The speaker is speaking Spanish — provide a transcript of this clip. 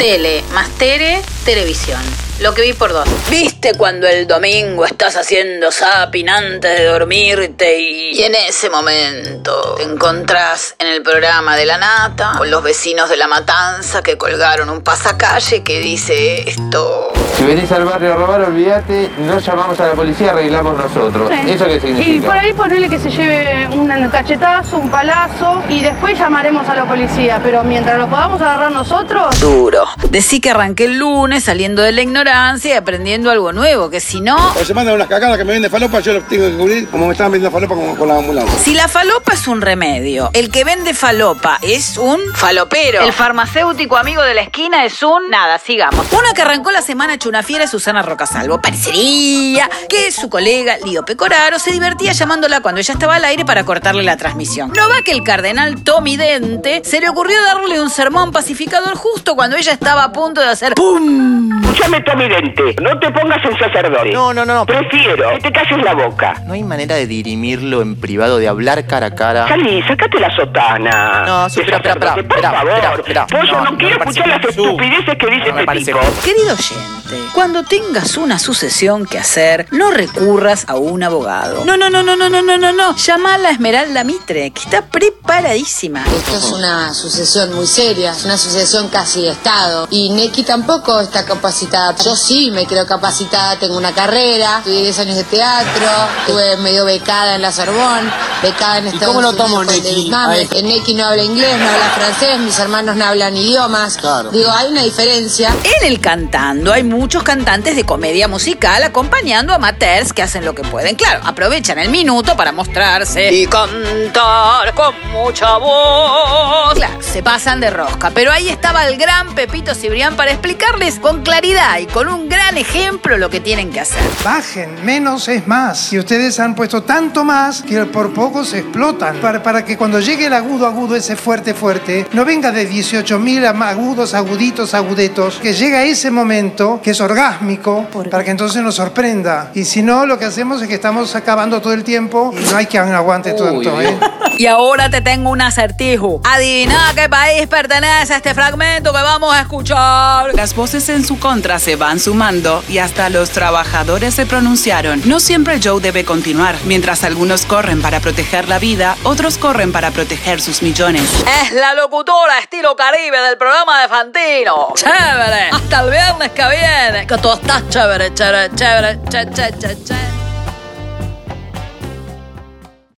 Tele, más televisión. Lo que vi por dos. ¿Viste cuando el domingo estás haciendo zapping antes de dormirte y... y en ese momento te encontrás en el programa de la nata con los vecinos de la matanza que colgaron un pasacalle que dice esto... Si venís al barrio a robar, olvídate, no llamamos a la policía, arreglamos nosotros. Sí. ¿Eso qué significa? Y por ahí ponerle que se lleve un cachetazo, un palazo y después llamaremos a la policía. Pero mientras lo podamos agarrar nosotros, Duro. Decí que arranqué el lunes saliendo de la ignorancia y aprendiendo algo nuevo, que si no... O se mandan unas cagadas que me venden falopa, yo los tengo que cubrir como me estaban vendiendo falopa con, con la ambulancia. Si la falopa es un remedio, el que vende falopa es un falopero. El farmacéutico amigo de la esquina es un... Nada, sigamos. Una que arrancó la semana hecho una fiera es Susana Rocasalvo. Parecería que su colega Lío Pecoraro se divertía llamándola cuando ella estaba al aire para cortarle la transmisión. No va que el cardenal Tommy Dente se le ocurrió darle un sermón pacificador justo cuando ella estaba a punto de hacer ¡pum! Escúchame, Tommy Dente, no te pongas en sacerdote. No, no, no, no. Prefiero que te calles la boca. No hay manera de dirimirlo en privado, de hablar cara a cara. Salí, sacate la sotana. No, sí, De espera, espera, espera, Por espera, favor. espera, espera. Pollo, No, no, no quiero escuchar las estupideces que dice este tipo. Querido oyente, cuando tengas una sucesión que hacer, no recurras a un abogado. No, no, no, no, no, no, no, no, no. Llama a la Esmeralda Mitre, que está preparadísima. Esto es una sucesión muy seria, es una sucesión casi de Estado. Y Neki tampoco está capacitada. Yo sí me creo capacitada, tengo una carrera, estudié 10 años de teatro, estuve medio becada en la Sorbonne, becada en Estados cómo lo tomo, Neki? Neki no habla inglés, no habla francés, mis hermanos no hablan idiomas. Claro. Digo, hay una diferencia. En el cantando hay muchos cantantes de comedia musical acompañando a amateurs que hacen lo que pueden. Claro, aprovechan el minuto para mostrarse y cantar con mucha voz. Claro, se pasan de rosca. Pero ahí estaba el gran Pepito Cibrián para explicarles con claridad y con un gran ejemplo lo que tienen que hacer. Bajen, menos es más. Y ustedes han puesto tanto más que por poco se explotan. Para, para que cuando llegue el agudo, agudo, ese fuerte, fuerte, no venga de 18.000 am- agudos, aguditos, agudetos, que llega ese momento que es orgásmico, para que entonces nos sorprenda. Y si no, lo que hacemos es que estamos acabando todo el tiempo y no hay quien aguante tanto, ¿eh? Y ahora te tengo un acertijo. Adivina a qué país pertenece este fragmento que vamos a escuchar. Las voces en su contra se van sumando y hasta los trabajadores se pronunciaron. No siempre Joe debe continuar. Mientras algunos corren para proteger la vida, otros corren para proteger sus millones. Es la locutora estilo Caribe del programa de Fantino. Chévere. Hasta el viernes que viene. bene, che tu attacca, cevere, cevere, cevere, cevere, cevere.